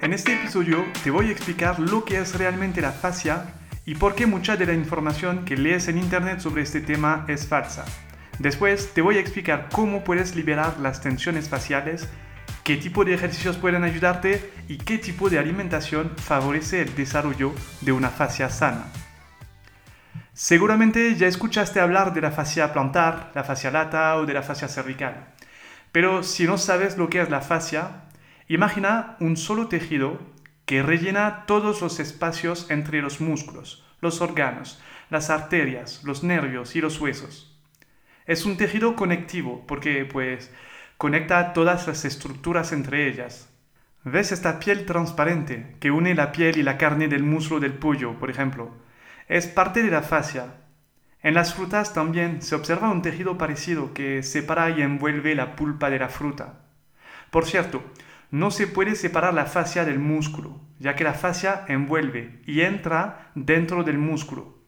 En este episodio te voy a explicar lo que es realmente la fascia y por qué mucha de la información que lees en internet sobre este tema es falsa. Después te voy a explicar cómo puedes liberar las tensiones faciales, qué tipo de ejercicios pueden ayudarte y qué tipo de alimentación favorece el desarrollo de una fascia sana. Seguramente ya escuchaste hablar de la fascia plantar, la fascia lata o de la fascia cervical. Pero si no sabes lo que es la fascia, imagina un solo tejido que rellena todos los espacios entre los músculos, los órganos, las arterias, los nervios y los huesos. Es un tejido conectivo porque pues conecta todas las estructuras entre ellas. ¿Ves esta piel transparente que une la piel y la carne del muslo del pollo, por ejemplo? es parte de la fascia. En las frutas también se observa un tejido parecido que separa y envuelve la pulpa de la fruta. Por cierto, no se puede separar la fascia del músculo, ya que la fascia envuelve y entra dentro del músculo.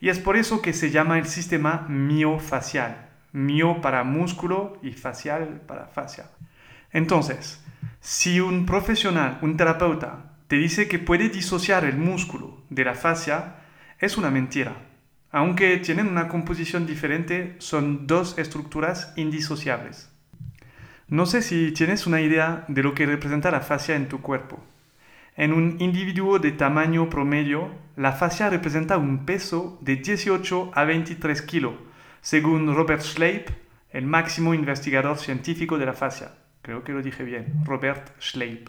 Y es por eso que se llama el sistema miofacial. Mio para músculo y facial para fascia. Entonces, si un profesional, un terapeuta, te dice que puede disociar el músculo de la fascia, es una mentira. Aunque tienen una composición diferente, son dos estructuras indisociables. No sé si tienes una idea de lo que representa la fascia en tu cuerpo. En un individuo de tamaño promedio, la fascia representa un peso de 18 a 23 kilos, según Robert Schleip, el máximo investigador científico de la fascia. Creo que lo dije bien, Robert Schleip.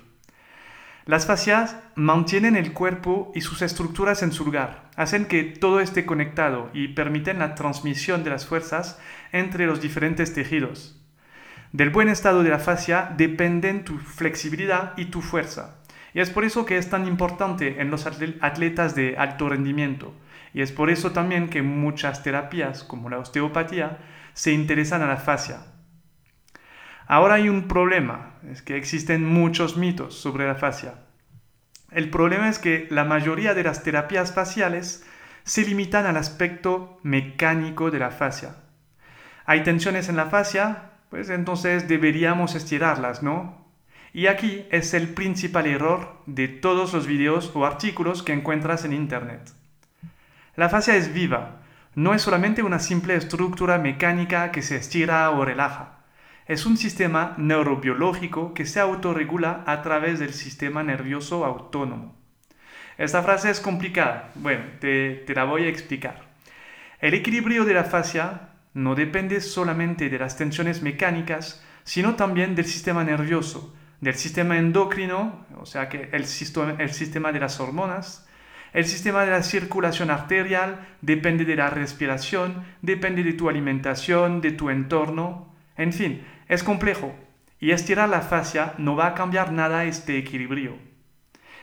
Las fascias mantienen el cuerpo y sus estructuras en su lugar, hacen que todo esté conectado y permiten la transmisión de las fuerzas entre los diferentes tejidos. Del buen estado de la fascia dependen tu flexibilidad y tu fuerza. Y es por eso que es tan importante en los atletas de alto rendimiento. Y es por eso también que muchas terapias, como la osteopatía, se interesan a la fascia. Ahora hay un problema, es que existen muchos mitos sobre la fascia. El problema es que la mayoría de las terapias faciales se limitan al aspecto mecánico de la fascia. Hay tensiones en la fascia, pues entonces deberíamos estirarlas, ¿no? Y aquí es el principal error de todos los videos o artículos que encuentras en Internet. La fascia es viva, no es solamente una simple estructura mecánica que se estira o relaja es un sistema neurobiológico que se autorregula a través del sistema nervioso autónomo. Esta frase es complicada. Bueno, te, la voy a explicar. El equilibrio de la fascia no depende solamente de las tensiones mecánicas, sino también del sistema nervioso, del sistema endocrino, o sea que el el sistema de las hormonas, el sistema de la circulación arterial depende de la respiración, depende de tu alimentación, de tu entorno, en fin, es complejo y estirar la fascia no va a cambiar nada este equilibrio.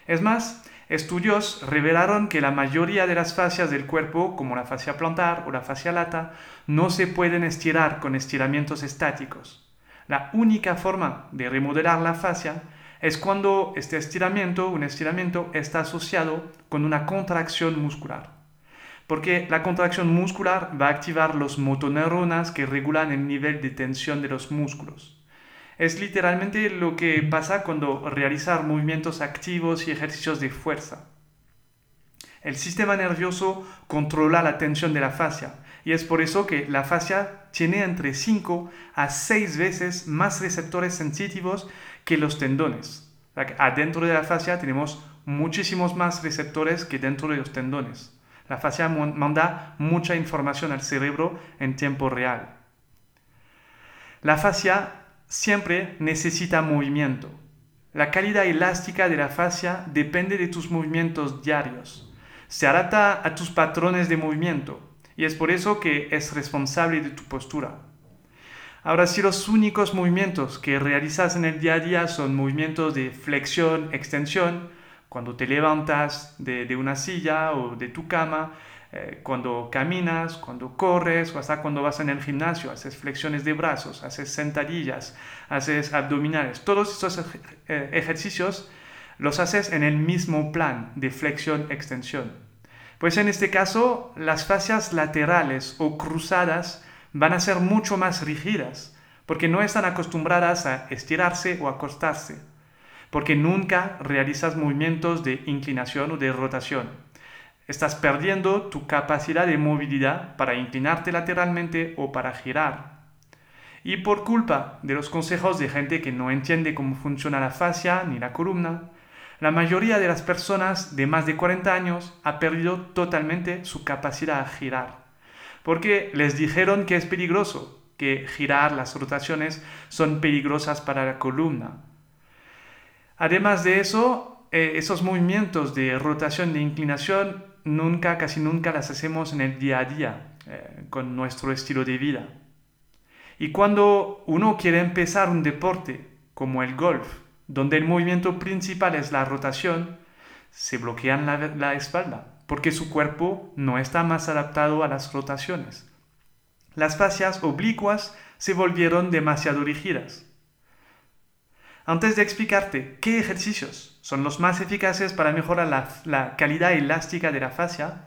Es más, estudios revelaron que la mayoría de las fascias del cuerpo, como la fascia plantar o la fascia lata, no se pueden estirar con estiramientos estáticos. La única forma de remodelar la fascia es cuando este estiramiento, un estiramiento, está asociado con una contracción muscular porque la contracción muscular va a activar los motoneuronas que regulan el nivel de tensión de los músculos. Es literalmente lo que pasa cuando realizar movimientos activos y ejercicios de fuerza. El sistema nervioso controla la tensión de la fascia y es por eso que la fascia tiene entre 5 a 6 veces más receptores sensitivos que los tendones. Adentro de la fascia tenemos muchísimos más receptores que dentro de los tendones. La fascia manda mucha información al cerebro en tiempo real. La fascia siempre necesita movimiento. La calidad elástica de la fascia depende de tus movimientos diarios. Se adapta a tus patrones de movimiento y es por eso que es responsable de tu postura. Ahora, si los únicos movimientos que realizas en el día a día son movimientos de flexión, extensión, cuando te levantas de, una silla o de tu cama, eh, cuando caminas, cuando corres o hasta cuando vas en el gimnasio, haces flexiones de brazos, haces sentadillas, haces abdominales. Todos estos eh, ejercicios los haces en el mismo plan de flexión-extensión. Pues en este caso, las fascias laterales o cruzadas van a ser mucho más rígidas porque no están acostumbradas a estirarse o acostarse. porque nunca realizas movimientos de inclinación o de rotación. Estás perdiendo tu capacidad de movilidad para inclinarte lateralmente o para girar. Y por culpa de los consejos de gente que no entiende cómo funciona la fascia ni la columna, la mayoría de las personas de más de 40 años ha perdido totalmente su capacidad a girar, porque les dijeron que es peligroso, que girar las rotaciones son peligrosas para la columna. Además de eso, eh, esos movimientos de rotación de inclinación nunca, casi nunca las hacemos en el día a día eh, con nuestro estilo de vida. Y cuando uno quiere empezar un deporte como el golf, donde el movimiento principal es la rotación, se bloquean la, la espalda, porque su cuerpo no está más adaptado a las rotaciones. Las fascias oblicuas se volvieron demasiado rígidas. Antes de explicarte qué ejercicios son los más eficaces para mejorar la, calidad elástica de la fascia,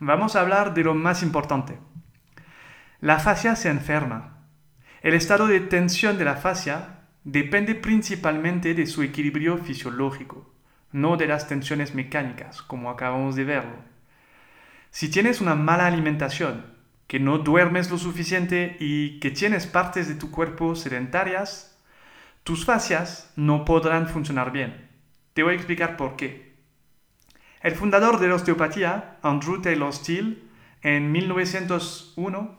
vamos a hablar de lo más importante. La fascia se enferma. El estado de tensión de la fascia depende principalmente de su equilibrio fisiológico, no de las tensiones mecánicas, como acabamos de verlo. Si tienes una mala alimentación, que no duermes lo suficiente y que tienes partes de tu cuerpo sedentarias, tus fascias no podrán funcionar bien. Te voy a explicar por qué. El fundador de la osteopatía, Andrew Taylor Steele, en 1901,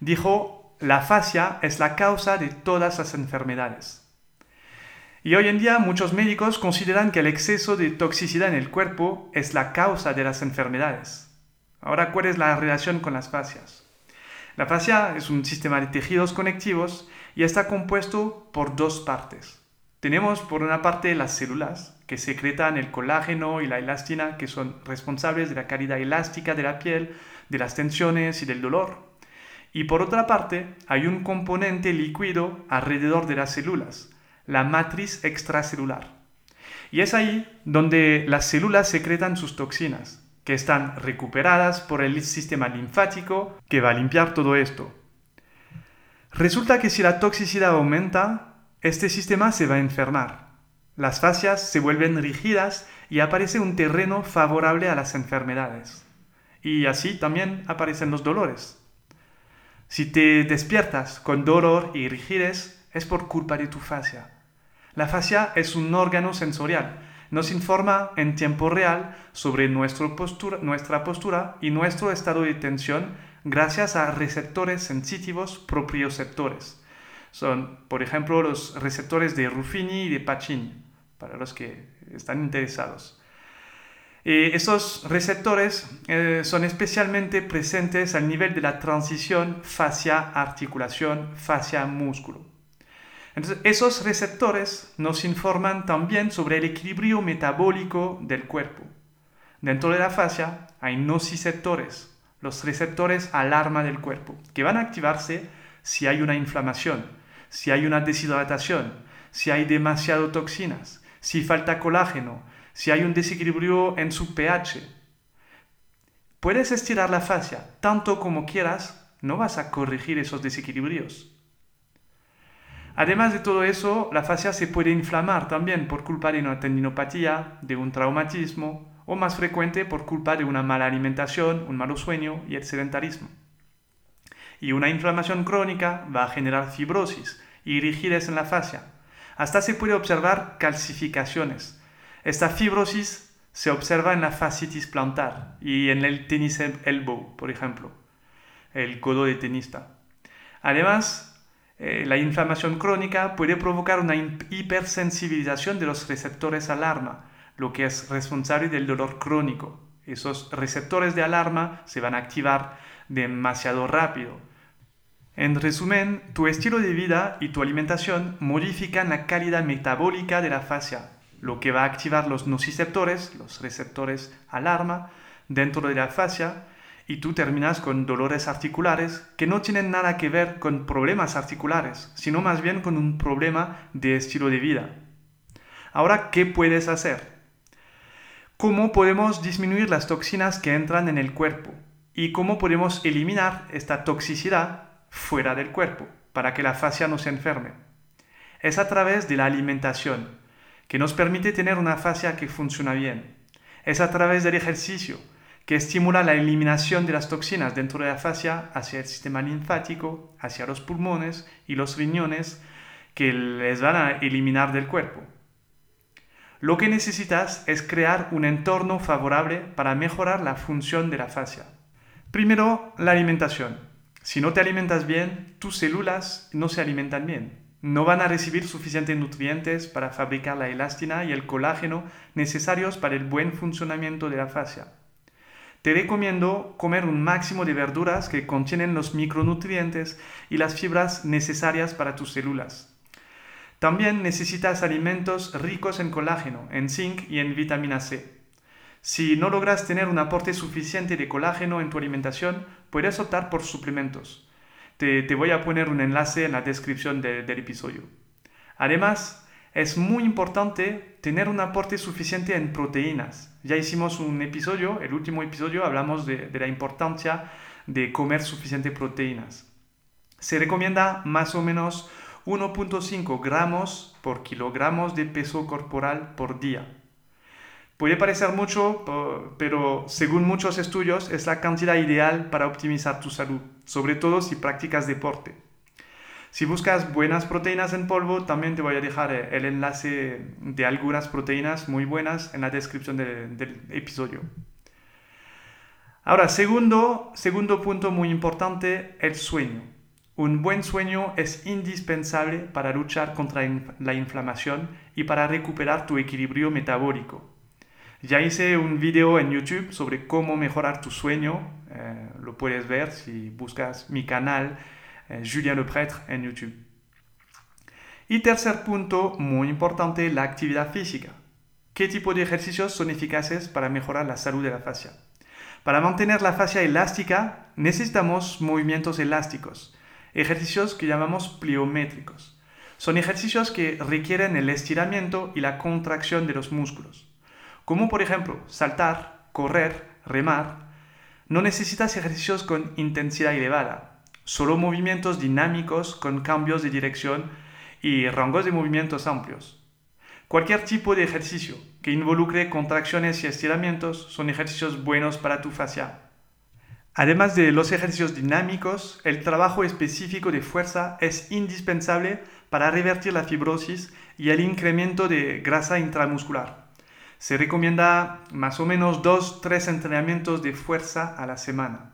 dijo la fascia es la causa de todas las enfermedades. Y hoy en día muchos médicos consideran que el exceso de toxicidad en el cuerpo es la causa de las enfermedades. Ahora, ¿cuál es la relación con las fascias? La fascia es un sistema de tejidos conectivos y está compuesto por dos partes. Tenemos por una parte las células, que secretan el colágeno y la elastina, que son responsables de la calidad elástica de la piel, de las tensiones y del dolor. Y por otra parte, hay un componente líquido alrededor de las células, la matriz extracelular. Y es ahí donde las células secretan sus toxinas, que están recuperadas por el sistema linfático que va a limpiar todo esto. Resulta que si la toxicidad aumenta, este sistema se va a enfermar. Las fascias se vuelven rígidas y aparece un terreno favorable a las enfermedades. Y así también aparecen los dolores. Si te despiertas con dolor y rigidez, es por culpa de tu fascia. La fascia es un órgano sensorial. Nos informa en tiempo real sobre postura, nuestra postura y nuestro estado de tensión gracias a receptores sensitivos proprioceptores. Son, por ejemplo, los receptores de Ruffini y de Pacini, para los que están interesados. Eh, esos receptores eh, son especialmente presentes al nivel de la transición fascia-articulación, fascia-músculo. Entonces, esos receptores nos informan también sobre el equilibrio metabólico del cuerpo. Dentro de la fascia hay nociceptores, los receptores alarma del cuerpo, que van a activarse si hay una inflamación, si hay una deshidratación, si hay demasiado toxinas, si falta colágeno, si hay un desequilibrio en su pH. Puedes estirar la fascia tanto como quieras, no vas a corregir esos desequilibrios. Además de todo eso, la fascia se puede inflamar también por culpa de una tendinopatía, de un traumatismo o más frecuente por culpa de una mala alimentación, un malo sueño y el sedentarismo. Y una inflamación crónica va a generar fibrosis y rigidez en la fascia. Hasta se puede observar calcificaciones, esta fibrosis se observa en la fascitis plantar y en el tenis elbow, por ejemplo, el codo de tenista. Además, eh, la inflamación crónica puede provocar una hipersensibilización de los receptores alarma, lo que es responsable del dolor crónico. Esos receptores de alarma se van a activar demasiado rápido. En resumen, tu estilo de vida y tu alimentación modifican la calidad metabólica de la fascia, lo que va a activar los nociceptores, los receptores alarma, dentro de la fascia, y tú terminas con dolores articulares que no tienen nada que ver con problemas articulares, sino más bien con un problema de estilo de vida. Ahora, ¿qué puedes hacer? ¿Cómo podemos disminuir las toxinas que entran en el cuerpo? ¿Y cómo podemos eliminar esta toxicidad fuera del cuerpo para que la fascia no se enferme? Es a través de la alimentación que nos permite tener una fascia que funciona bien. Es a través del ejercicio que estimula la eliminación de las toxinas dentro de la fascia hacia el sistema linfático, hacia los pulmones y los riñones que les van a eliminar del cuerpo. Lo que necesitas es crear un entorno favorable para mejorar la función de la fascia. Primero, la alimentación. Si no te alimentas bien, tus células no se alimentan bien. No van a recibir suficientes nutrientes para fabricar la elastina y el colágeno necesarios para el buen funcionamiento de la fascia. Te recomiendo comer un máximo de verduras que contienen los micronutrientes y las fibras necesarias para tus células. También necesitas alimentos ricos en colágeno, en zinc y en vitamina C. Si no logras tener un aporte suficiente de colágeno en tu alimentación, puedes optar por suplementos. Te, voy a poner un enlace en la descripción del episodio. Además, es muy importante tener un aporte suficiente en proteínas. Ya hicimos un episodio, el último episodio, hablamos de, la importancia de comer suficientes proteínas. Se recomienda más o menos 1.5 gramos por kilogramos de peso corporal por día. Puede parecer mucho, pero según muchos estudios es la cantidad ideal para optimizar tu salud, sobre todo si practicas deporte. Si buscas buenas proteínas en polvo, también te voy a dejar eh, el enlace de algunas proteínas muy buenas en la descripción del episodio. Ahora, segundo, segundo punto muy importante, el sueño. Un buen sueño es indispensable para luchar contra la inflamación y para recuperar tu equilibrio metabólico. Ya hice un video en YouTube sobre cómo mejorar tu sueño, eh, lo puedes ver si buscas mi canal eh, Julien Leprêtre en YouTube. Y tercer punto, muy importante, la actividad física. ¿Qué tipo de ejercicios son eficaces para mejorar la salud de la fascia? Para mantener la fascia elástica necesitamos movimientos elásticos, ejercicios que llamamos pliométricos. Son ejercicios que requieren el estiramiento y la contracción de los músculos. Como por ejemplo saltar, correr, remar. No necesitas ejercicios con intensidad elevada, solo movimientos dinámicos con cambios de dirección y rangos de movimientos amplios. Cualquier tipo de ejercicio que involucre contracciones y estiramientos son ejercicios buenos para tu fascia. Además de los ejercicios dinámicos, el trabajo específico de fuerza es indispensable para revertir la fibrosis y el incremento de grasa intramuscular. Se recomienda más o menos 2-3 entrenamientos de fuerza a la semana.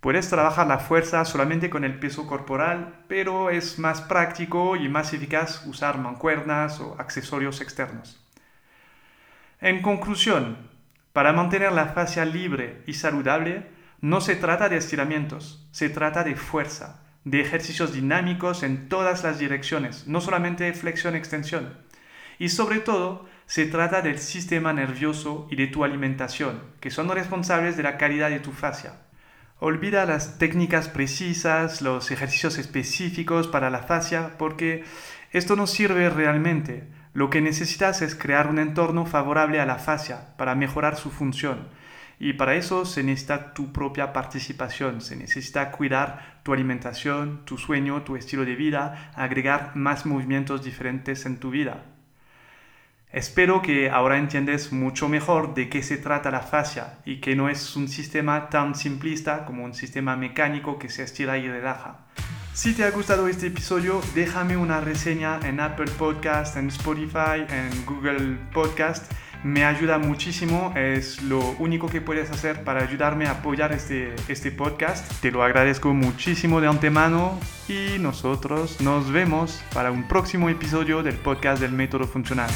Puedes trabajar la fuerza solamente con el peso corporal, pero es más práctico y más eficaz usar mancuernas o accesorios externos. En conclusión, para mantener la fascia libre y saludable, no se trata de estiramientos, se trata de fuerza, de ejercicios dinámicos en todas las direcciones, no solamente flexión-extensión. Y sobre todo, se trata del sistema nervioso y de tu alimentación, que son responsables de la calidad de tu fascia. Olvida las técnicas precisas, los ejercicios específicos para la fascia, porque esto no sirve realmente. Lo que necesitas es crear un entorno favorable a la fascia para mejorar su función. Y para eso se necesita tu propia participación, se necesita cuidar tu alimentación, tu sueño, tu estilo de vida, agregar más movimientos diferentes en tu vida. Espero que ahora entiendes mucho mejor de qué se trata la fascia y que no es un sistema tan simplista como un sistema mecánico que se estira y relaja. Si te ha gustado este episodio, déjame una reseña en Apple Podcast, en Spotify, en Google Podcast. Me ayuda muchísimo, es lo único que puedes hacer para ayudarme a apoyar este, este podcast. Te lo agradezco muchísimo de antemano y nosotros nos vemos para un próximo episodio del podcast del método funcional.